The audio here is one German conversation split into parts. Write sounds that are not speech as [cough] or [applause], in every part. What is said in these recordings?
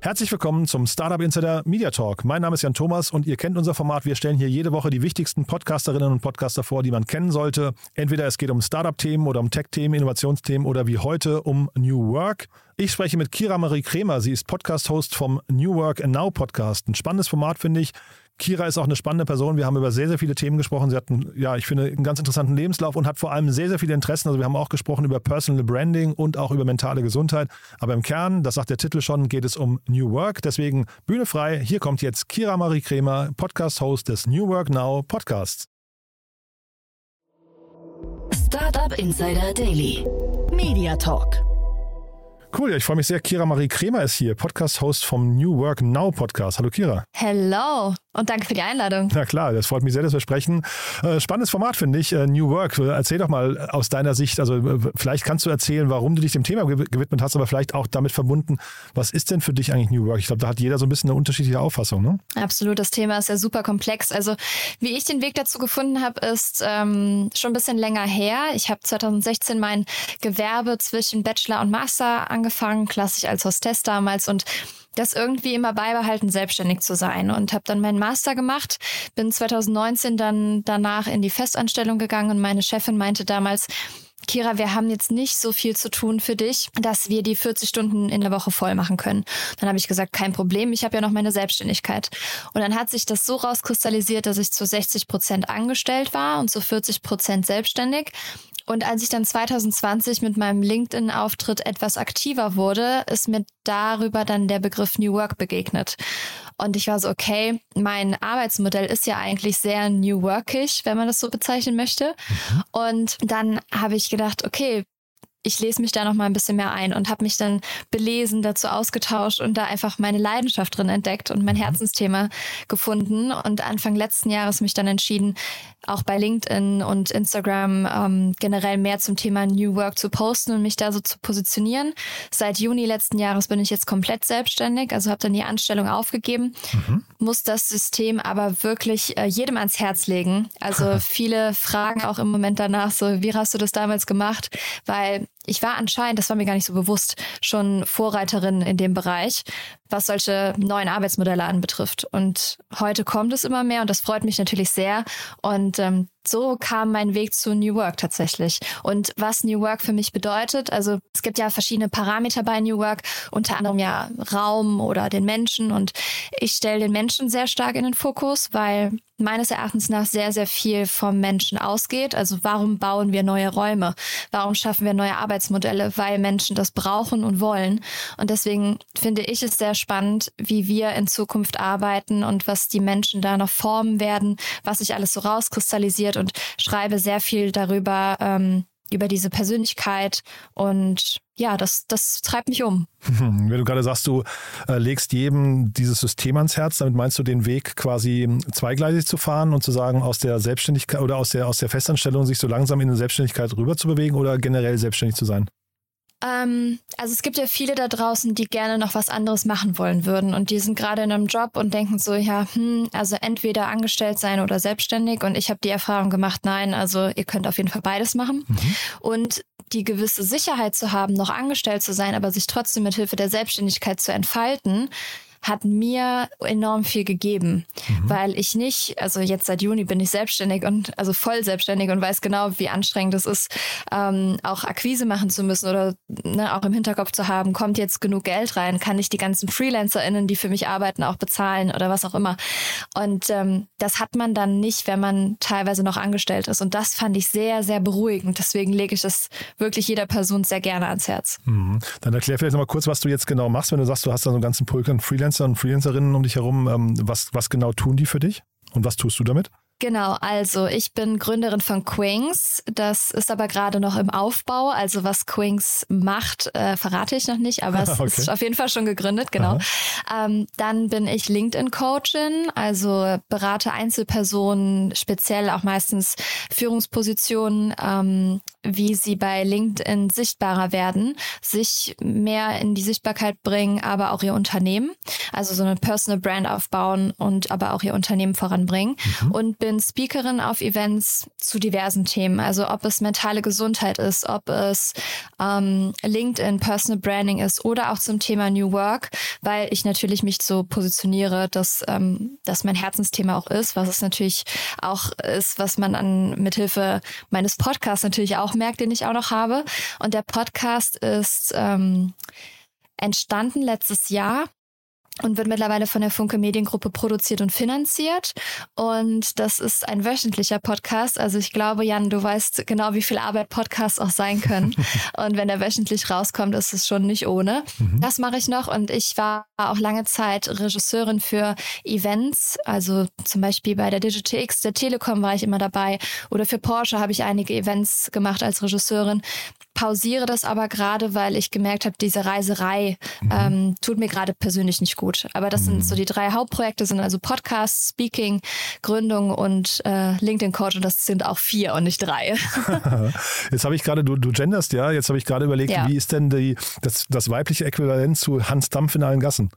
Herzlich willkommen zum Startup Insider Media Talk. Mein Name ist Jan Thomas und ihr kennt unser Format. Wir stellen hier jede Woche die wichtigsten Podcasterinnen und Podcaster vor, die man kennen sollte. Entweder es geht um Startup-Themen oder um Tech-Themen, Innovationsthemen oder wie heute um New Work. Ich spreche mit Kira Marie Kremer. Sie ist Podcast-Host vom New Work and Now Podcast. Ein spannendes Format, finde ich. Kira ist auch eine spannende Person. Wir haben über sehr, sehr viele Themen gesprochen. Sie hat, einen, ja, ich finde, einen ganz interessanten Lebenslauf und hat vor allem sehr, sehr viele Interessen. Also wir haben auch gesprochen über Personal Branding und auch über mentale Gesundheit. Aber im Kern, das sagt der Titel schon, geht es um New Work. Deswegen Bühne frei. Hier kommt jetzt Kira Marie Kremer, Podcast-Host des New Work Now Podcasts. Startup Insider Daily. Media Talk. Cool, ja, ich freue mich sehr. Kira Marie Kremer ist hier, Podcast-Host vom New Work Now Podcast. Hallo Kira. Hello und danke für die Einladung. Na klar, das freut mich sehr, dass wir sprechen. Äh, spannendes Format, finde ich. Äh, New Work. Erzähl doch mal aus deiner Sicht, also äh, vielleicht kannst du erzählen, warum du dich dem Thema gewidmet hast, aber vielleicht auch damit verbunden, was ist denn für dich eigentlich New Work? Ich glaube, da hat jeder so ein bisschen eine unterschiedliche Auffassung, ne? Absolut, das Thema ist ja super komplex. Also wie ich den Weg dazu gefunden habe, ist ähm, schon ein bisschen länger her. Ich habe 2016 mein Gewerbe zwischen Bachelor und Master angefangen, klassisch als Hostess damals und das irgendwie immer beibehalten, selbstständig zu sein. Und habe dann meinen Master gemacht, bin 2019 dann danach in die Festanstellung gegangen und meine Chefin meinte damals, Kira, wir haben jetzt nicht so viel zu tun für dich, dass wir die 40 Stunden in der Woche voll machen können. Dann habe ich gesagt, kein Problem, ich habe ja noch meine Selbstständigkeit. Und dann hat sich das so rauskristallisiert, dass ich zu 60 Prozent angestellt war und zu 40 Prozent selbstständig. Und als ich dann 2020 mit meinem LinkedIn-Auftritt etwas aktiver wurde, ist mir darüber dann der Begriff New Work begegnet. Und ich war so, okay, mein Arbeitsmodell ist ja eigentlich sehr New Workish, wenn man das so bezeichnen möchte. Mhm. Und dann habe ich gedacht, okay, ich lese mich da noch mal ein bisschen mehr ein und habe mich dann belesen, dazu ausgetauscht und da einfach meine Leidenschaft drin entdeckt und mein mhm. Herzensthema gefunden und Anfang letzten Jahres mich dann entschieden, auch bei LinkedIn und Instagram ähm, generell mehr zum Thema New Work zu posten und mich da so zu positionieren. Seit Juni letzten Jahres bin ich jetzt komplett selbstständig, also habe dann die Anstellung aufgegeben, mhm. muss das System aber wirklich äh, jedem ans Herz legen. Also [laughs] viele fragen auch im Moment danach so, wie hast du das damals gemacht? Weil ich war anscheinend, das war mir gar nicht so bewusst, schon Vorreiterin in dem Bereich, was solche neuen Arbeitsmodelle anbetrifft. Und heute kommt es immer mehr und das freut mich natürlich sehr. Und ähm, so kam mein Weg zu New Work tatsächlich. Und was New Work für mich bedeutet, also es gibt ja verschiedene Parameter bei New Work, unter anderem ja Raum oder den Menschen. Und ich stelle den Menschen sehr stark in den Fokus, weil meines Erachtens nach sehr, sehr viel vom Menschen ausgeht. Also warum bauen wir neue Räume? Warum schaffen wir neue Arbeitsmodelle? Weil Menschen das brauchen und wollen. Und deswegen finde ich es sehr spannend, wie wir in Zukunft arbeiten und was die Menschen da noch formen werden, was sich alles so rauskristallisiert und schreibe sehr viel darüber, ähm, über diese Persönlichkeit und ja, das, das treibt mich um. [laughs] Wenn du gerade sagst, du äh, legst jedem dieses System ans Herz, damit meinst du den Weg quasi zweigleisig zu fahren und zu sagen, aus der Selbstständigkeit oder aus der, aus der Festanstellung sich so langsam in eine Selbstständigkeit rüber zu bewegen oder generell selbstständig zu sein? Ähm, also es gibt ja viele da draußen, die gerne noch was anderes machen wollen würden. Und die sind gerade in einem Job und denken so, ja, hm, also entweder angestellt sein oder selbstständig. Und ich habe die Erfahrung gemacht, nein, also ihr könnt auf jeden Fall beides machen. Mhm. und die gewisse Sicherheit zu haben, noch angestellt zu sein, aber sich trotzdem mit Hilfe der Selbstständigkeit zu entfalten, hat mir enorm viel gegeben, mhm. weil ich nicht, also jetzt seit Juni bin ich selbstständig und also voll selbstständig und weiß genau, wie anstrengend es ist, ähm, auch Akquise machen zu müssen oder ne, auch im Hinterkopf zu haben, kommt jetzt genug Geld rein, kann ich die ganzen FreelancerInnen, die für mich arbeiten, auch bezahlen oder was auch immer. Und ähm, das hat man dann nicht, wenn man teilweise noch angestellt ist. Und das fand ich sehr, sehr beruhigend. Deswegen lege ich es wirklich jeder Person sehr gerne ans Herz. Mhm. Dann erklär vielleicht nochmal kurz, was du jetzt genau machst, wenn du sagst, du hast da so einen ganzen Pulk an Freelancern und Freelancerinnen um dich herum. Ähm, was, was genau tun die für dich und was tust du damit? Genau, also ich bin Gründerin von Quings. Das ist aber gerade noch im Aufbau. Also was Quings macht, äh, verrate ich noch nicht, aber [laughs] es Okay. ist auf jeden Fall schon gegründet, genau. Ähm, dann bin ich LinkedIn-Coachin, also berate Einzelpersonen, speziell auch meistens Führungspositionen, ähm, wie sie bei LinkedIn sichtbarer werden, sich mehr in die Sichtbarkeit bringen, aber auch ihr Unternehmen, also so eine Personal Brand aufbauen und aber auch ihr Unternehmen voranbringen. Und bin Speakerin auf Events zu diversen Themen, also ob es mentale Gesundheit ist, ob es ähm, LinkedIn Personal Branding ist oder auch zum Thema New Work, weil ich natürlich mich so positioniere, dass ähm, das mein Herzensthema auch ist, was es natürlich auch ist, was man an mithilfe meines Podcasts natürlich auch merkt, den ich auch noch habe. Und der Podcast ist ähm, entstanden letztes Jahr und wird mittlerweile von der Funke Mediengruppe produziert und finanziert. Und das ist ein wöchentlicher Podcast. Also ich glaube, Jan, du weißt genau, wie viel Arbeit Podcasts auch sein können. [laughs] und wenn der wöchentlich rauskommt, ist es schon nicht ohne. Das mache ich noch. Und ich war auch lange Zeit Regisseurin für Events. Also zum Beispiel bei der Digital X, der Telekom war ich immer dabei. Oder für Porsche habe ich einige Events gemacht als Regisseurin. Pausiere das aber gerade, weil ich gemerkt habe, diese Reiserei ähm, tut mir gerade persönlich nicht gut. Aber das sind so die drei Hauptprojekte, sind also Podcast, Speaking, Gründung und äh, LinkedIn Coach und das sind auch vier und nicht drei. [laughs] Jetzt habe ich gerade, du, du genderst ja, jetzt habe ich gerade überlegt, Ja. wie ist denn die, das, das weibliche Äquivalent zu Hans Dampf in allen Gassen?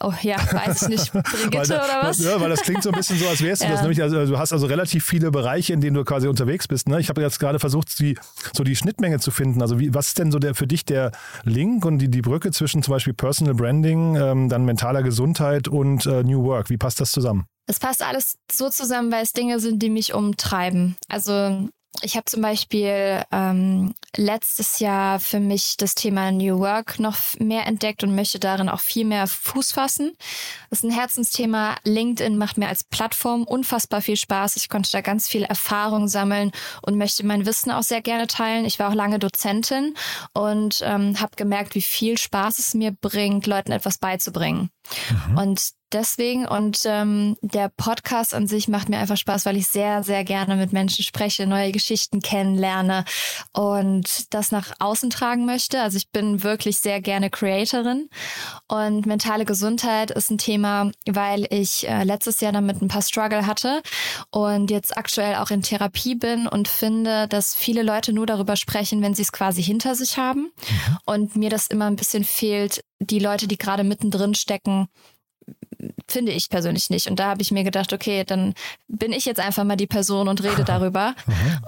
Oh ja, weiß ich nicht. Brigitte Weil da- oder was? Ja, weil das klingt so ein bisschen so, als wärst du Ja. das. Nämlich, also, du hast also relativ viele Bereiche, in denen du quasi unterwegs bist. Ne? Ich habe jetzt gerade versucht, die, so die Schnittmenge zu finden. Also wie, was ist denn so der für dich der Link und die, die Brücke zwischen zum Beispiel Personal Branding, ähm, dann mentaler Gesundheit und äh, New Work? Wie passt das zusammen? Es passt alles so zusammen, weil es Dinge sind, die mich umtreiben. Also ich habe zum Beispiel ähm, letztes Jahr für mich das Thema New Work noch mehr entdeckt und möchte darin auch viel mehr Fuß fassen. Das ist ein Herzensthema. LinkedIn macht mir als Plattform unfassbar viel Spaß. Ich konnte da ganz viel Erfahrung sammeln und möchte mein Wissen auch sehr gerne teilen. Ich war auch lange Dozentin und ähm, habe gemerkt, wie viel Spaß es mir bringt, Leuten etwas beizubringen. Und deswegen. Und ähm, der Podcast an sich macht mir einfach Spaß, weil ich sehr, sehr gerne mit Menschen spreche, neue Geschichten kennenlerne und das nach außen tragen möchte. Also ich bin wirklich sehr gerne Creatorin. Und mentale Gesundheit ist ein Thema, weil ich äh, letztes Jahr damit ein paar Struggle hatte und jetzt aktuell auch in Therapie bin und finde, dass viele Leute nur darüber sprechen, wenn sie es quasi hinter sich haben. Und mir das immer ein bisschen fehlt, die Leute, die gerade mittendrin stecken, finde ich persönlich nicht. Und da habe ich mir gedacht, okay, dann bin ich jetzt einfach mal die Person und rede [laughs] darüber.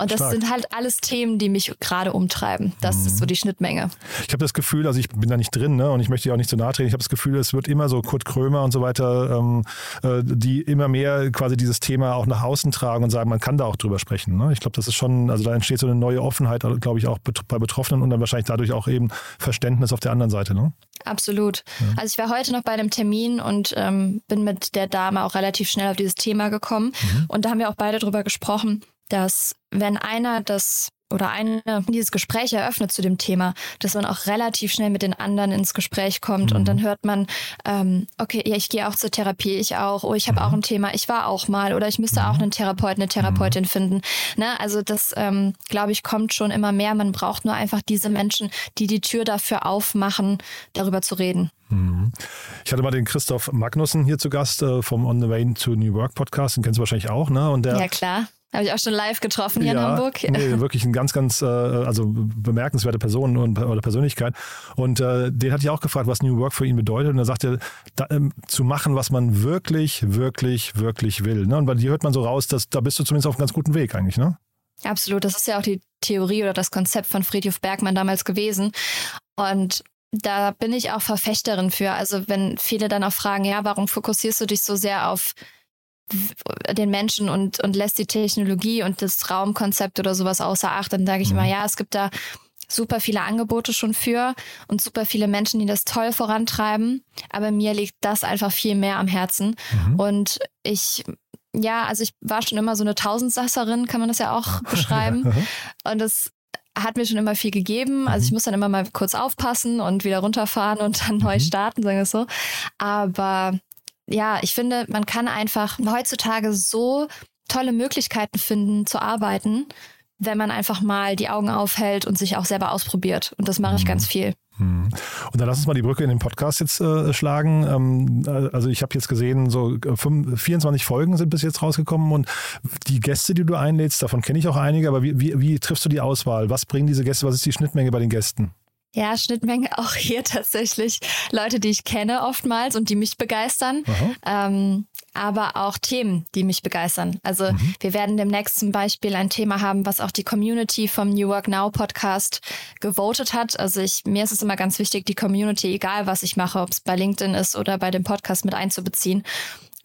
und das stark. sind halt alles Themen, die mich gerade umtreiben. Das ist so die Schnittmenge. Ich habe das Gefühl, also ich bin da nicht drin ne, und ich möchte dir auch nicht zu nahe treten. Ich habe das Gefühl, es wird immer so Kurt Krömer und so weiter, ähm, äh, die immer mehr quasi dieses Thema auch nach außen tragen und sagen, man kann da auch drüber sprechen. Ne? Ich glaube, das ist schon, also da entsteht so eine neue Offenheit, glaube ich, auch bei Betroffenen und dann wahrscheinlich dadurch auch eben Verständnis auf der anderen Seite. Ne? Absolut. Also ich war heute noch bei einem Termin und ähm, bin mit der Dame auch relativ schnell auf dieses Thema gekommen. Und da haben wir auch beide drüber gesprochen, dass wenn einer das oder eine dieses Gespräch eröffnet zu dem Thema, dass man auch relativ schnell mit den anderen ins Gespräch kommt und dann hört man, ähm, okay, ja, ich gehe auch zur Therapie, ich auch, oh, ich habe auch ein Thema, ich war auch mal oder ich müsste auch einen Therapeuten, eine Therapeutin finden. Ne? Also das, ähm, glaube ich, kommt schon immer mehr. Man braucht nur einfach diese Menschen, die die Tür dafür aufmachen, darüber zu reden. Ich hatte mal den Christoph Magnussen hier zu Gast äh, vom On the Way to New Work Podcast, den kennst du wahrscheinlich auch. Ne? Und der, Ja, klar. Habe ich auch schon live getroffen hier in Hamburg. Nee, [laughs] wirklich ein ganz, ganz äh, also bemerkenswerte Person und, oder Persönlichkeit. Und äh, den hatte ich auch gefragt, was New Work für ihn bedeutet. Und er sagte, da, ähm, zu machen, was man wirklich, wirklich, wirklich will. Ne? Und bei dir hört man so raus, dass da bist du zumindest auf einem ganz guten Weg eigentlich, ne? Absolut. Das ist ja auch die Theorie oder das Konzept von Friedhof Bergmann damals gewesen. Und da bin ich auch Verfechterin für. Also wenn viele dann auch fragen, ja, warum fokussierst du dich so sehr auf den Menschen und, und lässt die Technologie und das Raumkonzept oder sowas außer Acht, dann sage ich immer, ja, es gibt da super viele Angebote schon für und super viele Menschen, die das toll vorantreiben. Aber mir liegt das einfach viel mehr am Herzen. Und ich, ja, also ich war schon immer so eine Tausendsasserin, kann man das ja auch [laughs] beschreiben. Und das hat mir schon immer viel gegeben. Also ich muss dann immer mal kurz aufpassen und wieder runterfahren und dann neu starten, sagen wir es so. Aber ja, ich finde, man kann einfach heutzutage so tolle Möglichkeiten finden zu arbeiten, wenn man einfach mal die Augen aufhält und sich auch selber ausprobiert. Und das mache ich ganz viel. Hm. Und dann lass uns mal die Brücke in den Podcast jetzt äh, schlagen. Ähm, also ich habe jetzt gesehen, so 5, 24 Folgen sind bis jetzt rausgekommen und die Gäste, die du einlädst, davon kenne ich auch einige, aber wie, wie, wie triffst du die Auswahl? Was bringen diese Gäste? Was ist die Schnittmenge bei den Gästen? Ja, Schnittmenge auch hier tatsächlich. Leute, die ich kenne oftmals und die mich begeistern. Ähm, aber auch Themen, die mich begeistern. Also mhm. wir werden demnächst zum Beispiel ein Thema haben, was auch die Community vom New Work Now Podcast gewotet hat. Also ich, mir ist es immer ganz wichtig, die Community, egal was ich mache, ob es bei LinkedIn ist oder bei dem Podcast mit einzubeziehen.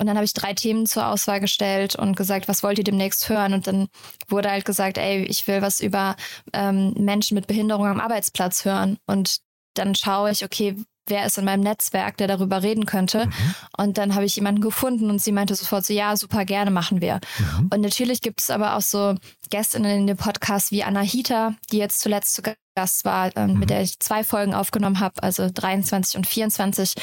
Und dann habe ich drei Themen zur Auswahl gestellt und gesagt, was wollt ihr demnächst hören? Und dann wurde halt gesagt, ey, ich will was über ähm, Menschen mit Behinderung am Arbeitsplatz hören. Und dann schaue ich, okay, wer ist in meinem Netzwerk, der darüber reden könnte. Mhm. Und dann habe ich jemanden gefunden und sie meinte sofort so, ja, super gerne machen wir. Mhm. Und natürlich gibt es aber auch so Gästinnen in dem Podcast wie Anna Hita, die jetzt zuletzt zu Gast war, ähm, mhm. mit der ich zwei Folgen aufgenommen habe, also 23 und 24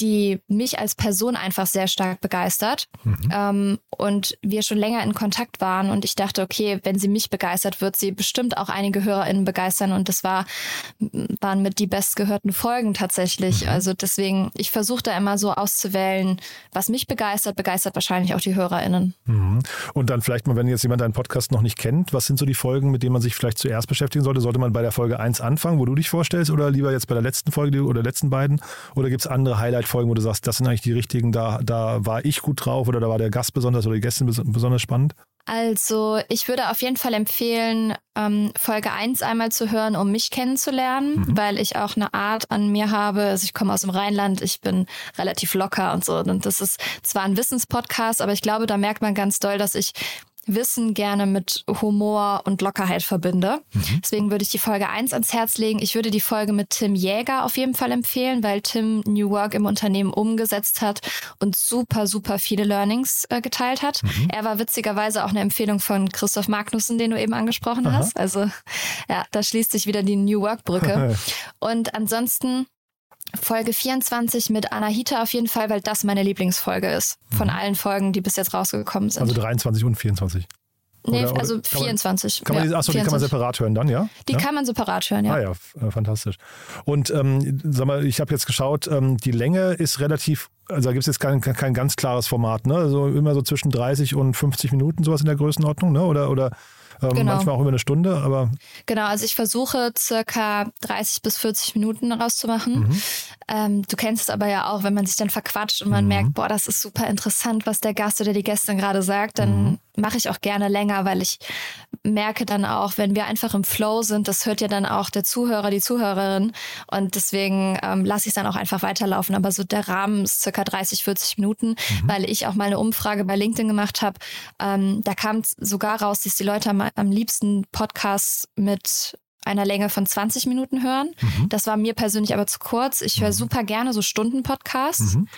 die mich als Person einfach sehr stark begeistert mhm. ähm, und wir schon länger in Kontakt waren und ich dachte, okay, wenn sie mich begeistert, wird sie bestimmt auch einige HörerInnen begeistern und das war, waren mit die bestgehörten Folgen tatsächlich. Mhm. Also deswegen, ich versuche da immer so auszuwählen, was mich begeistert, begeistert wahrscheinlich auch die HörerInnen. Mhm. Und dann vielleicht mal, wenn jetzt jemand deinen Podcast noch nicht kennt, was sind so die Folgen, mit denen man sich vielleicht zuerst beschäftigen sollte? Sollte man bei der Folge 1 anfangen, wo du dich vorstellst oder lieber jetzt bei der letzten Folge oder letzten beiden? Oder gibt es andere Highlights? Folgen, wo du sagst, das sind eigentlich die richtigen, da, da war ich gut drauf oder da war der Gast besonders oder die Gästin besonders spannend? Also ich würde auf jeden Fall empfehlen, ähm, Folge 1 einmal zu hören, um mich kennenzulernen, mhm. weil ich auch eine Art an mir habe. Also ich komme aus dem Rheinland, ich bin relativ locker und so. Und das ist zwar ein Wissenspodcast, aber ich glaube, da merkt man ganz doll, dass ich Wissen gerne mit Humor und Lockerheit verbinde. Mhm. Deswegen würde ich die Folge 1 ans Herz legen. Ich würde die Folge mit Tim Jäger auf jeden Fall empfehlen, weil Tim New Work im Unternehmen umgesetzt hat und super, super viele Learnings äh, geteilt hat. Mhm. Er war witzigerweise auch eine Empfehlung von Christoph Magnussen, den du eben angesprochen Aha. hast. Also ja, da schließt sich wieder die New Work Brücke. [laughs] und ansonsten Folge 24 mit Anahita auf jeden Fall, weil das meine Lieblingsfolge ist. Von mhm. allen Folgen, die bis jetzt rausgekommen sind. Also 23 und 24. Nee, oder, also oder 24. Kann man, ja, achso, 24. die kann man separat hören dann, ja? Die ja? kann man separat hören, ja. Ah ja, äh, fantastisch. Und ähm, sag mal, ich habe jetzt geschaut, ähm, die Länge ist relativ, also da gibt es jetzt kein, kein ganz klares Format, ne? Also immer so zwischen 30 und 50 Minuten, sowas in der Größenordnung, ne? Oder, oder ähm, genau. manchmal auch über eine Stunde, aber. Genau, also ich versuche circa 30 bis 40 Minuten rauszumachen. Mhm. Ähm, du kennst es aber ja auch, wenn man sich dann verquatscht und man mhm. merkt, boah, das ist super interessant, was der Gast oder die Gästin gerade sagt, dann mhm. mache ich auch gerne länger, weil ich merke dann auch, wenn wir einfach im Flow sind, das hört ja dann auch der Zuhörer, die Zuhörerin und deswegen ähm, lasse ich es dann auch einfach weiterlaufen. Aber so der Rahmen ist circa 30, 40 Minuten, mhm. weil ich auch mal eine Umfrage bei LinkedIn gemacht habe. Ähm, da kam sogar raus, dass die Leute am, am liebsten Podcasts mit einer Länge von 20 Minuten hören. Mhm. Das war mir persönlich aber zu kurz. Ich höre mhm. super gerne so Stunden-Podcasts. Mhm.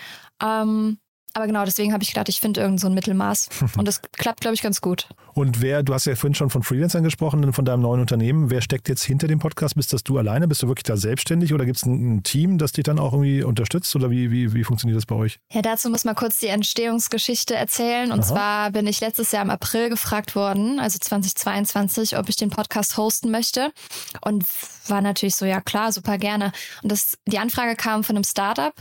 Ähm, aber genau, deswegen habe ich gedacht, ich finde irgend so ein Mittelmaß. [laughs] Und das klappt, glaube ich, ganz gut. Und wer, du hast ja vorhin schon von Freelancern gesprochen, von deinem neuen Unternehmen. Wer steckt jetzt hinter dem Podcast? Bist das du alleine? Bist du wirklich da selbstständig oder gibt es ein, ein, Team, das dich dann auch irgendwie unterstützt? Oder wie, wie, wie funktioniert das bei euch? Ja, dazu muss man kurz die Entstehungsgeschichte erzählen. Und Aha. zwar bin ich letztes Jahr im April gefragt worden, also 2022, ob ich den Podcast hosten möchte. Und war natürlich so, ja klar, super gerne. Und das, die Anfrage kam von einem Startup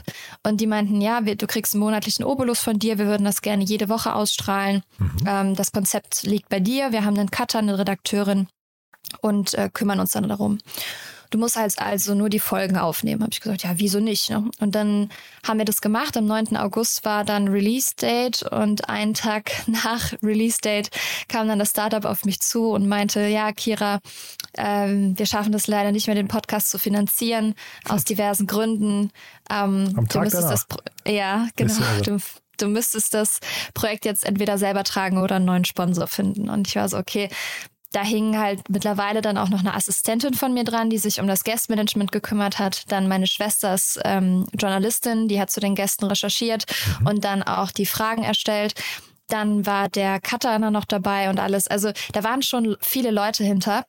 und die meinten, ja, wir, du kriegst einen monatlichen Obolus von dir, wir würden das gerne jede Woche ausstrahlen. Mhm. Ähm, das Konzept liegt bei dir, wir haben einen Cutter, eine Redakteurin und äh, kümmern uns dann darum du musst halt also nur die Folgen aufnehmen. Habe ich gesagt, ja, wieso nicht? Ne? Und dann haben wir das gemacht. Am 9. August war dann Release-Date und einen Tag [laughs] nach Release-Date kam dann das Startup auf mich zu und meinte, ja, Kira, ähm, wir schaffen das leider nicht mehr, den Podcast zu finanzieren, aus diversen Gründen. Ähm, Am Tag du das, ja, genau. Du, du müsstest das Projekt jetzt entweder selber tragen oder einen neuen Sponsor finden. Und ich war so, okay, da hing halt mittlerweile dann auch noch eine Assistentin von mir dran, die sich um das Guestmanagement gekümmert hat. Dann meine Schwester ist ähm, Journalistin, die hat zu den Gästen recherchiert mhm. und dann auch die Fragen erstellt. Dann war der Cutter noch dabei und alles. Also da waren schon viele Leute hinter.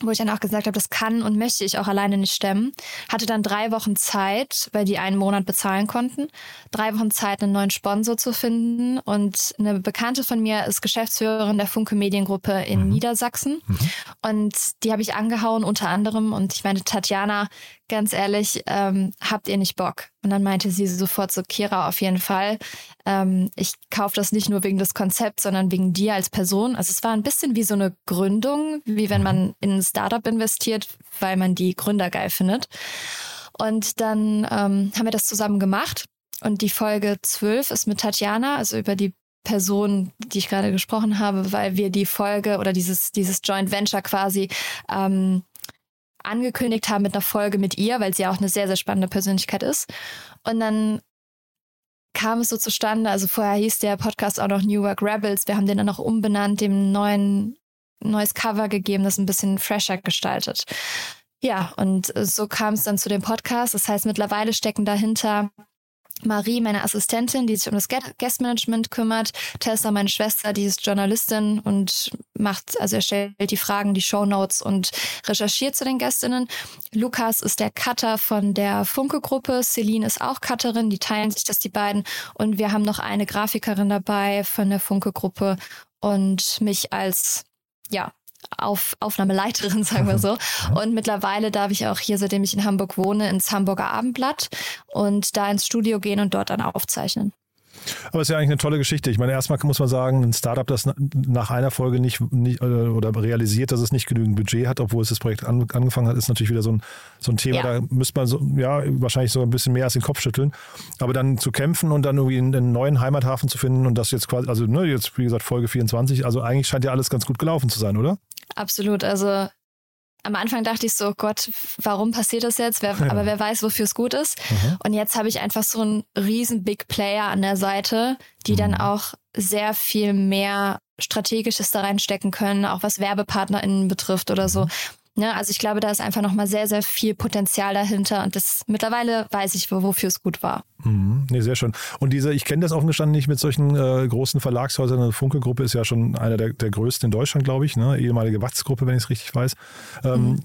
Wo ich dann auch gesagt habe, das kann und möchte ich auch alleine nicht stemmen. Hatte dann drei Wochen Zeit, weil die einen Monat bezahlen konnten, drei Wochen Zeit, einen neuen Sponsor zu finden. Und eine Bekannte von mir ist Geschäftsführerin der Funke Mediengruppe in mhm. Niedersachsen. Mhm. Und die habe ich angehauen, unter anderem. Und ich meine, Tatjana, ganz ehrlich, ähm, habt ihr nicht Bock? Und dann meinte sie sofort so, Kira, auf jeden Fall. Ähm, ich kaufe das nicht nur wegen des Konzepts, sondern wegen dir als Person. Also es war ein bisschen wie so eine Gründung, wie wenn man in ein Startup investiert, weil man die Gründer geil findet. Und dann ähm, haben wir das zusammen gemacht. Und die Folge 12 ist mit Tatjana, also über die Person, die ich gerade gesprochen habe, weil wir die Folge oder dieses, dieses Joint Venture quasi ähm, angekündigt haben mit einer Folge mit ihr, weil sie auch eine sehr, sehr spannende Persönlichkeit ist. Und dann kam es so zustande, also vorher hieß der Podcast auch noch New Work Rebels, wir haben den dann noch umbenannt, dem neuen neues Cover gegeben, das ein bisschen fresher gestaltet. Ja, und so kam es dann zu dem Podcast. Das heißt, mittlerweile stecken dahinter Marie, meine Assistentin, die sich um das Guestmanagement kümmert. Tessa, meine Schwester, die ist Journalistin und macht, also erstellt die Fragen, die Shownotes und recherchiert zu den Gästinnen. Lukas ist der Cutter von der Funke-Gruppe. Celine ist auch Cutterin, die teilen sich das die beiden. Und wir haben noch eine Grafikerin dabei von der Funke-Gruppe und mich als ja, auf, Aufnahmeleiterin, [laughs] sagen wir so. Und mittlerweile darf ich auch hier, seitdem ich in Hamburg wohne, ins Hamburger Abendblatt und da ins Studio gehen und dort dann aufzeichnen. Aber es ist ja eigentlich eine tolle Geschichte. Ich meine, erstmal muss man sagen, ein Startup, das nach einer Folge nicht, nicht äh, oder realisiert, dass es nicht genügend Budget hat, obwohl es das Projekt an, angefangen hat, ist natürlich wieder so ein, so ein Thema. Ja. Da müsste man so, ja, wahrscheinlich so ein bisschen mehr als den Kopf schütteln. Aber dann zu kämpfen und dann irgendwie einen neuen Heimathafen zu finden und das jetzt quasi, also ne, jetzt wie gesagt Folge 24, also eigentlich scheint ja alles ganz gut gelaufen zu sein, oder? Absolut. Also am Anfang dachte ich so, Gott, warum passiert das jetzt? Wer, [laughs] aber wer weiß, wofür es gut ist. Mhm. Und jetzt habe ich einfach so einen riesen Big Player an der Seite, die mhm. dann auch sehr viel mehr Strategisches da reinstecken können, auch was WerbepartnerInnen betrifft oder so. Ne? Also ich glaube, da ist einfach nochmal sehr, sehr viel Potenzial dahinter und das mittlerweile weiß ich, wofür es gut war. Mhm. Nee, sehr schön. Und diese, ich kenne das offen gestanden nicht mit solchen äh, großen Verlagshäusern. Eine Funke-Gruppe ist ja schon einer der, der größten in Deutschland, glaube ich. Ne? Ehemalige Watz-Gruppe, wenn ich es richtig weiß. Ähm, mhm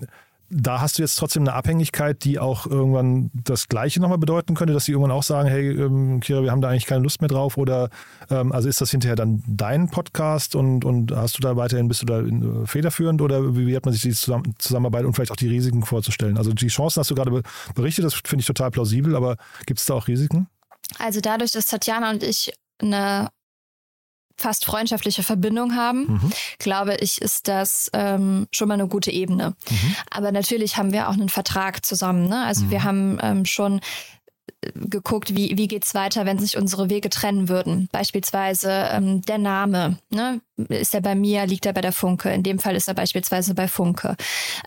da hast du jetzt trotzdem eine Abhängigkeit, die auch irgendwann das Gleiche nochmal bedeuten könnte, dass sie irgendwann auch sagen, hey, ähm, Kira, wir haben da eigentlich keine Lust mehr drauf oder ähm, also ist das hinterher dann dein Podcast und, und hast du da weiterhin, bist du da äh, federführend oder wie, wie, hat man sich die Zusammen Zusammenarbeit und vielleicht auch die Risiken vorzustellen? Also die Chancen hast du gerade berichtet, das finde ich total plausibel, aber gibt es da auch Risiken? Also dadurch, dass Tatjana und ich eine fast freundschaftliche Verbindung haben, mhm. glaube ich, ist das ähm, schon mal eine gute Ebene. Mhm. Aber natürlich haben wir auch einen Vertrag zusammen. Ne? Also mhm. wir haben ähm, schon geguckt, wie, wie geht's weiter, wenn sich unsere Wege trennen würden. Beispielsweise ähm, der Name. Ne? Ist er bei mir, liegt er bei der Funke? In dem Fall ist er beispielsweise bei Funke.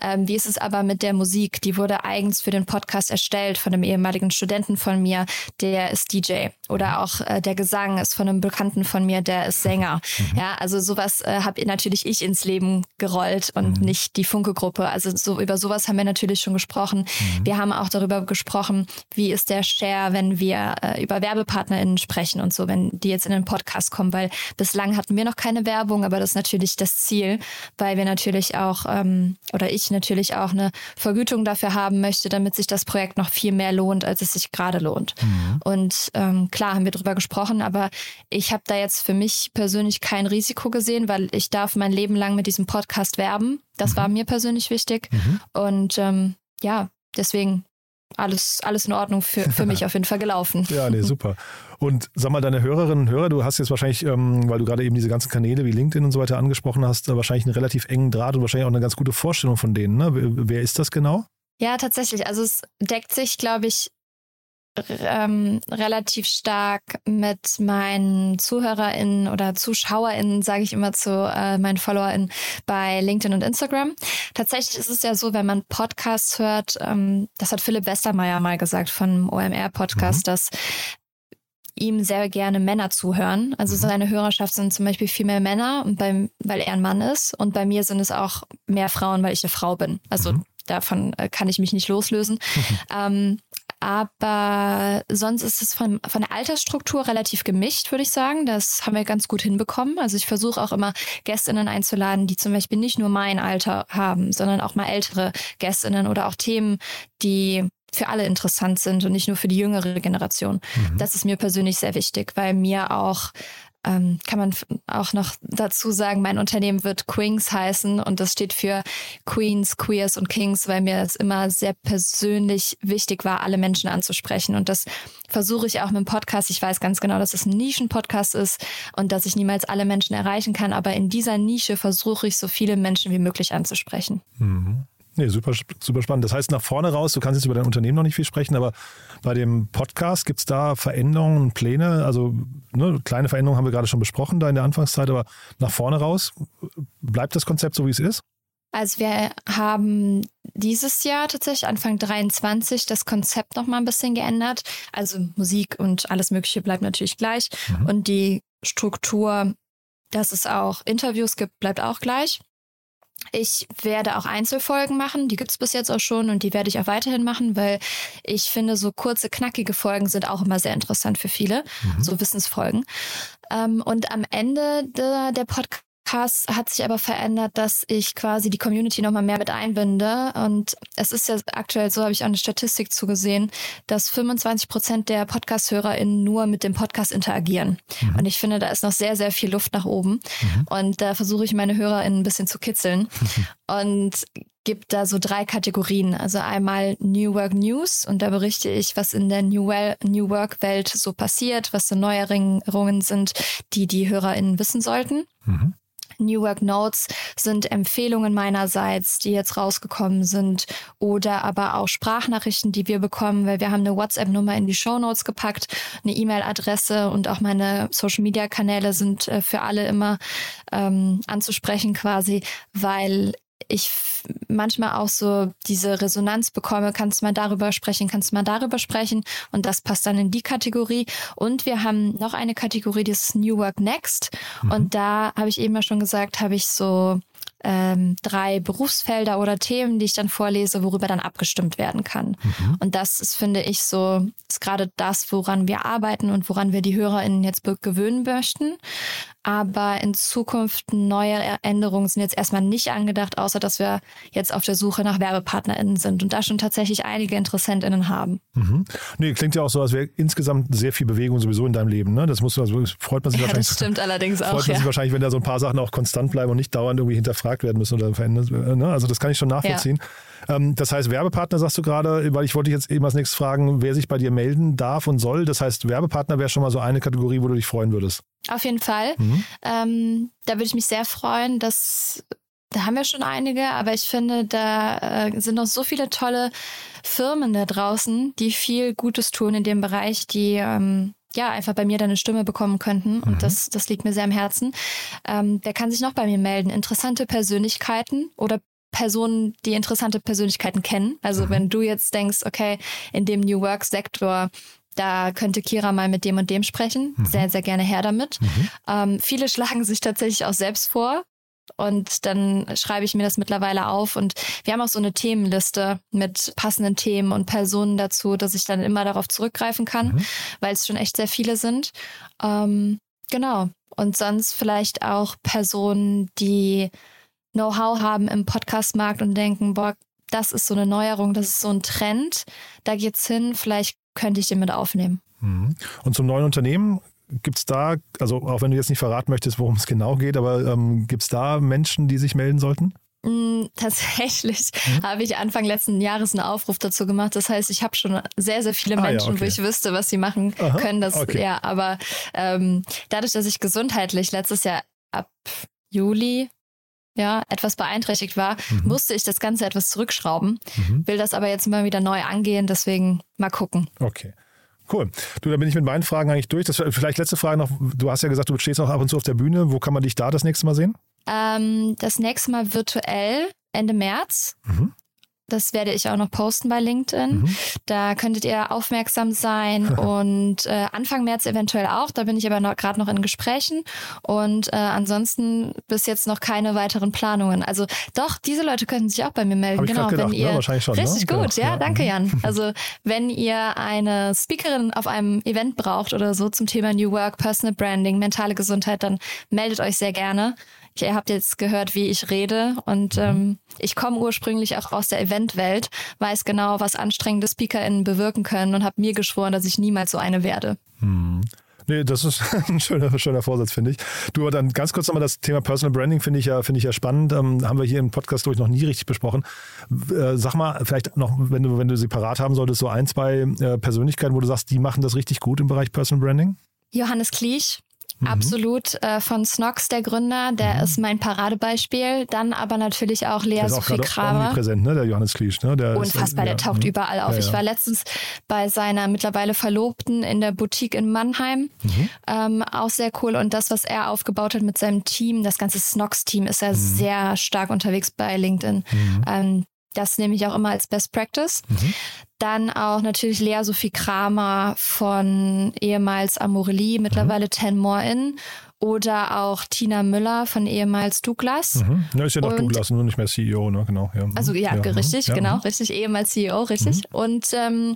Ähm, wie ist es aber mit der Musik? Die wurde eigens für den Podcast erstellt von einem ehemaligen Studenten von mir, der ist DJ. Oder auch äh, der Gesang ist von einem Bekannten von mir, der ist Sänger. Mhm. Ja, also sowas äh, habe natürlich ich ins Leben gerollt und mhm. nicht die Funke-Gruppe. Also so, über sowas haben wir natürlich schon gesprochen. Mhm. Wir haben auch darüber gesprochen, wie ist der Share, wenn wir äh, über WerbepartnerInnen sprechen und so, wenn die jetzt in den Podcast kommen, weil bislang hatten wir noch keine Werbung, aber das ist natürlich das Ziel, weil wir natürlich auch, ähm, oder ich natürlich auch eine Vergütung dafür haben möchte, damit sich das Projekt noch viel mehr lohnt, als es sich gerade lohnt. Mhm. Und ähm, klar haben wir darüber gesprochen, aber ich habe da jetzt für mich persönlich kein Risiko gesehen, weil ich darf mein Leben lang mit diesem Podcast werben. Das mhm. war mir persönlich wichtig. Mhm. Und ähm, ja, deswegen alles, alles in Ordnung für, für mich [laughs] auf jeden Fall gelaufen. ja, nee, super. Und sag mal, deine Hörerinnen und Hörer, du hast jetzt wahrscheinlich, ähm, weil du gerade eben diese ganzen Kanäle wie LinkedIn und so weiter angesprochen hast, wahrscheinlich einen relativ engen Draht und wahrscheinlich auch eine ganz gute Vorstellung von denen. Ne? Wer ist das genau? Ja, tatsächlich. Also es deckt sich, glaube ich, ähm, relativ stark mit meinen ZuhörerInnen oder ZuschauerInnen, sage ich immer zu äh, meinen FollowerInnen bei LinkedIn und Instagram. Tatsächlich ist es ja so, wenn man Podcasts hört, ähm, das hat Philipp Westermeier mal gesagt von OMR-Podcast, mhm. dass ihm sehr gerne Männer zuhören. Also mhm. seine Hörerschaft sind zum Beispiel viel mehr Männer, und beim, weil er ein Mann ist. Und bei mir sind es auch mehr Frauen, weil ich eine Frau bin. Also mhm. davon äh, kann ich mich nicht loslösen. Mhm. [laughs] Ähm, Aber sonst ist es von, von der Altersstruktur relativ gemischt, würde ich sagen. Das haben wir ganz gut hinbekommen. Also ich versuche auch immer Gästinnen einzuladen, die zum Beispiel nicht nur mein Alter haben, sondern auch mal ältere Gästinnen oder auch Themen, die für alle interessant sind und nicht nur für die jüngere Generation. Mhm. Das ist mir persönlich sehr wichtig, weil mir auch ähm, kann man auch noch dazu sagen, mein Unternehmen wird Queens heißen und das steht für Queens, Queers und Kings, weil mir es immer sehr persönlich wichtig war, alle Menschen anzusprechen. Und das versuche ich auch mit dem Podcast. Ich weiß ganz genau, dass es ein Nischen-Podcast ist und dass ich niemals alle Menschen erreichen kann, aber in dieser Nische versuche ich, so viele Menschen wie möglich anzusprechen. Mhm. Nee, super, super spannend. Das heißt, nach vorne raus, du kannst jetzt über dein Unternehmen noch nicht viel sprechen, aber bei dem Podcast gibt es da Veränderungen, Pläne? Also ne, kleine Veränderungen haben wir gerade schon besprochen da in der Anfangszeit, aber nach vorne raus, bleibt das Konzept so, wie es ist? Also wir haben dieses Jahr tatsächlich Anfang 23 das Konzept noch mal ein bisschen geändert. Also Musik und alles Mögliche bleibt natürlich gleich mhm. und die Struktur, dass es auch Interviews gibt, bleibt auch gleich. Ich werde auch Einzelfolgen machen, die gibt es bis jetzt auch schon und die werde ich auch weiterhin machen, weil ich finde, so kurze, knackige Folgen sind auch immer sehr interessant für viele, mhm. so Wissensfolgen. Ähm, und am Ende der, der Podcast Podcast hat sich aber verändert, dass ich quasi die Community nochmal mehr mit einbinde. Und es ist ja aktuell so, habe ich auch eine Statistik zugesehen, dass 25 Prozent der Podcast-HörerInnen nur mit dem Podcast interagieren. Mhm. Und ich finde, da ist noch sehr, sehr viel Luft nach oben. Mhm. Und da versuche ich meine HörerInnen ein bisschen zu kitzeln. [laughs] Und gibt da so drei Kategorien. Also einmal New Work News und da berichte ich, was in der New, well New Work Welt so passiert, was so Neuerungen sind, die die HörerInnen wissen sollten. Mhm. New Work Notes sind Empfehlungen meinerseits, die jetzt rausgekommen sind oder aber auch Sprachnachrichten, die wir bekommen, weil wir haben eine WhatsApp-Nummer in die Show Notes gepackt, eine E-Mail-Adresse und auch meine Social-Media-Kanäle sind äh, für alle immer ähm, anzusprechen quasi, weil ich manchmal auch so diese Resonanz bekomme, kannst du mal darüber sprechen, kannst du mal darüber sprechen und das passt dann in die Kategorie. Und wir haben noch eine Kategorie, die ist New Work Next mhm. und da habe ich eben ja schon gesagt, habe ich so ähm, drei Berufsfelder oder Themen, die ich dann vorlese, worüber dann abgestimmt werden kann. Mhm. Und das ist, finde ich, so, ist gerade das, woran wir arbeiten und woran wir die HörerInnen jetzt gewöhnen möchten. Aber in Zukunft neue Änderungen sind jetzt erstmal nicht angedacht, außer dass wir jetzt auf der Suche nach WerbepartnerInnen sind und da schon tatsächlich einige InteressentInnen haben. Mhm. Nee, klingt ja auch so, als wäre insgesamt sehr viel Bewegung sowieso in deinem Leben. Ne? Das muss, also freut man sich ja, wahrscheinlich. Das stimmt allerdings auch. Freut man ja. sich wahrscheinlich, wenn da so ein paar Sachen auch konstant bleiben und nicht dauernd irgendwie hinterfragt werden müssen oder verändert. Ne? Also das kann ich schon nachvollziehen. Ja. Ähm, das heißt, Werbepartner sagst du gerade, weil ich wollte jetzt eben als nächstes fragen, wer sich bei dir melden darf und soll. Das heißt, Werbepartner wäre schon mal so eine Kategorie, wo du dich freuen würdest. Auf jeden Fall. Mhm. Ähm, da würde ich mich sehr freuen, dass da haben wir schon einige, aber ich finde, da äh, sind noch so viele tolle Firmen da draußen, die viel Gutes tun in dem Bereich, die ähm, ja einfach bei mir dann eine Stimme bekommen könnten. Und mhm. das, das liegt mir sehr am Herzen. Ähm, wer kann sich noch bei mir melden? Interessante Persönlichkeiten oder Personen, die interessante Persönlichkeiten kennen. Also mhm. wenn du jetzt denkst, okay, in dem New Work Sektor da könnte Kira mal mit dem und dem sprechen. Mhm. Sehr, sehr gerne her damit. Mhm. Ähm, viele [laughs] schlagen sich tatsächlich auch selbst vor. Und dann schreibe ich mir das mittlerweile auf. Und wir haben auch so eine Themenliste mit passenden Themen und Personen dazu, dass ich dann immer darauf zurückgreifen kann, mhm. weil es schon echt sehr viele sind. Ähm, genau. Und sonst vielleicht auch Personen, die Know-how haben im Podcastmarkt und denken, boah, das ist so eine Neuerung, das ist so ein Trend, da geht's hin, vielleicht könnte ich den mit aufnehmen. Mhm. Und zum neuen Unternehmen, gibt es da, also auch wenn du jetzt nicht verraten möchtest, worum es genau geht, aber ähm, gibt es da Menschen, die sich melden sollten? Mm, [laughs] tatsächlich mhm. habe ich Anfang letzten Jahres einen Aufruf dazu gemacht. Das heißt, ich habe schon sehr, sehr viele Menschen, ah, ja, okay. wo ich wüsste, was sie machen Aha, können. Das, okay. Ja, aber ähm, dadurch, dass ich gesundheitlich letztes Jahr ab Juli ja, etwas beeinträchtigt war, mhm. musste ich das Ganze etwas zurückschrauben. Mhm. Will das aber jetzt mal wieder neu angehen, deswegen mal gucken. Okay. Cool. Du, da bin ich mit meinen Fragen eigentlich durch. Das, vielleicht letzte Frage noch. Du hast ja gesagt, du stehst auch ab und zu auf der Bühne. Wo kann man dich da das nächste Mal sehen? Ähm, das nächste Mal virtuell Ende März. Mhm. Das werde ich auch noch posten bei LinkedIn. Mhm. Da könntet ihr aufmerksam sein [laughs] und äh, Anfang März eventuell auch. Da bin ich aber gerade noch in Gesprächen und äh, ansonsten bis jetzt noch keine weiteren Planungen. Also doch, diese Leute könnten sich auch bei mir melden. genau, gedacht, wenn ihr ja, schon, ne? richtig ne? gut, genau. ja, danke Jan. Also wenn ihr eine Speakerin auf einem Event braucht oder so zum Thema New Work, Personal Branding, mentale Gesundheit, dann meldet euch sehr gerne. Ihr habt jetzt gehört, wie ich rede und mhm. ähm, ich komme ursprünglich auch aus der Eventwelt, weiß genau, was anstrengende SpeakerInnen bewirken können und habe mir geschworen, dass ich niemals so eine werde. Mhm. Nee, das ist [laughs] ein schöner, schöner Vorsatz, finde ich. Du, aber dann ganz kurz nochmal das Thema Personal Branding finde ich ja, finde ich ja spannend. Ähm, haben wir hier im Podcast, glaube ich, noch nie richtig besprochen. Äh, sag mal, vielleicht noch, wenn du, wenn du sie parat haben solltest, so ein, zwei äh, Persönlichkeiten, wo du sagst, die machen das richtig gut im Bereich Personal Branding? Johannes Kliesch, Mhm. Absolut. Äh, von Snox, der Gründer, der mhm. ist mein Paradebeispiel. Dann aber natürlich auch Lea Sophie Kramer. präsent, ne? Der Johannes Kliesch, ne? Der Unfassbar, ist, der taucht ja. überall auf. Ja, ja. Ich war letztens bei seiner mittlerweile Verlobten in der Boutique in Mannheim. Mhm. Ähm, auch sehr cool. Und das, was er aufgebaut hat mit seinem Team, das ganze Snox-Team, ist ja mhm. sehr stark unterwegs bei LinkedIn. Mhm. Ähm, das nehme ich auch immer als Best Practice. Mhm. Dann auch natürlich Lea Sophie Kramer von ehemals Amorelie, mittlerweile mhm. Ten More In. Oder auch Tina Müller von ehemals Douglas. Mhm. Ja, ist ja noch und, Douglas, nur nicht mehr CEO, ne? Genau. Ja. Also ja, ja richtig, ja. genau, richtig, ehemals CEO, richtig. Mhm. Und ähm,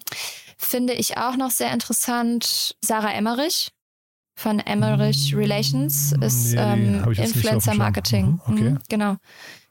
finde ich auch noch sehr interessant, Sarah Emmerich von Emmerich Relations ist nee, ähm, Influencer Marketing. Mhm. Okay. Mhm, genau.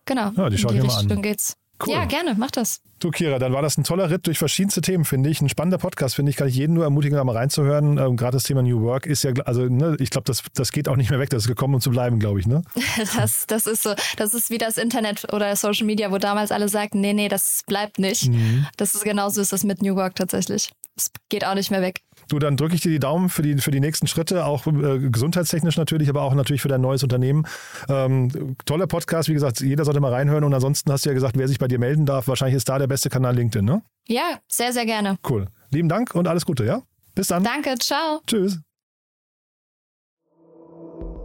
Genau. Ja, die schaue ich mir mal an. geht's. Cool. Ja, gerne, mach das. Du, Kira, dann war das ein toller Ritt durch verschiedenste Themen, finde ich. Ein spannender Podcast, finde ich. Kann ich jeden nur ermutigen, da mal reinzuhören. Ähm, Gerade das Thema New Work ist ja, also ne, ich glaube, das, das geht auch nicht mehr weg. Das ist gekommen, um zu bleiben, glaube ich. Ne? [laughs] Das, das ist so. Das ist wie das Internet oder Social Media, wo damals alle sagten, nee, nee, das bleibt nicht. Mhm. Das ist genauso ist das mit New Work tatsächlich. Es geht auch nicht mehr weg. Du, dann drücke ich dir die Daumen für die, für die nächsten Schritte, auch äh, gesundheitstechnisch natürlich, aber auch natürlich für dein neues Unternehmen. Ähm, toller Podcast, wie gesagt, jeder sollte mal reinhören. Und ansonsten hast du ja gesagt, wer sich bei dir melden darf, wahrscheinlich ist da der beste Kanal LinkedIn, ne? Ja, sehr, sehr gerne. Cool. Lieben Dank und alles Gute, ja? Bis dann. Danke, ciao. Tschüss.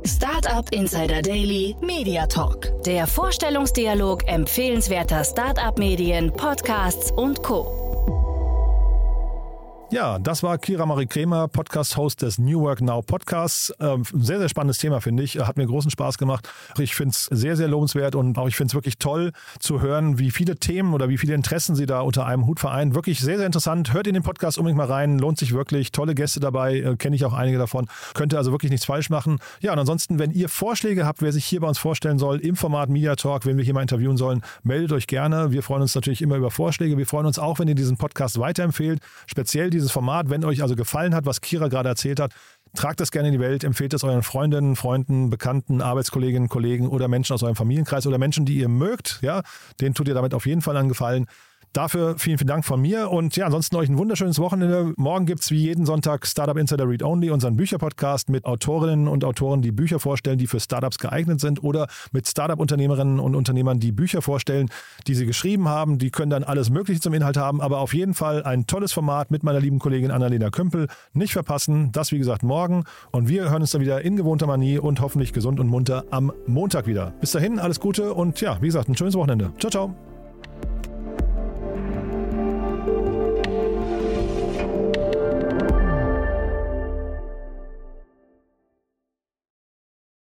Startup Insider Daily Media Talk. Der Vorstellungsdialog empfehlenswerter Startup-Medien, Podcasts und Co. Ja, das war Kira Marie Kremer, Podcast-Host des New Work Now Podcasts. Ähm, sehr, sehr spannendes Thema, finde ich. Hat mir großen Spaß gemacht. Ich finde es sehr, sehr lohnenswert und auch ich finde es wirklich toll zu hören, wie viele Themen oder wie viele Interessen sie da unter einem Hut vereinen. Wirklich sehr, sehr interessant. Hört in den Podcast unbedingt mal rein. Lohnt sich wirklich. Tolle Gäste dabei. Äh, Kenne ich auch einige davon. Könnte also wirklich nichts falsch machen. Ja, und ansonsten, wenn ihr Vorschläge habt, wer sich hier bei uns vorstellen soll, im Format Media Talk, wen wir hier mal interviewen sollen, meldet euch gerne. Wir freuen uns natürlich immer über Vorschläge. Wir freuen uns auch, wenn ihr diesen Podcast weiterempfehlt. Speziell dieses Format, wenn euch also gefallen hat, was Kira gerade erzählt hat, tragt das gerne in die Welt, empfehlt es euren Freundinnen, Freunden, Bekannten, Arbeitskolleginnen, Kollegen oder Menschen aus eurem Familienkreis oder Menschen, die ihr mögt. Ja, denen tut ihr damit auf jeden Fall einen Gefallen. Dafür vielen, vielen Dank von mir und ja, ansonsten euch ein wunderschönes Wochenende. Morgen gibt es wie jeden Sonntag Startup Insider Read Only, unseren Bücherpodcast mit Autorinnen und Autoren, die Bücher vorstellen, die für Startups geeignet sind oder mit Startup-Unternehmerinnen und Unternehmern, die Bücher vorstellen, die sie geschrieben haben. Die können dann alles Mögliche zum Inhalt haben, aber auf jeden Fall ein tolles Format mit meiner lieben Kollegin Annalena Kümpel. Nicht verpassen, das wie gesagt morgen und wir hören uns dann wieder in gewohnter Manie und hoffentlich gesund und munter am Montag wieder. Bis dahin, alles Gute und ja, wie gesagt, ein schönes Wochenende. Ciao, ciao.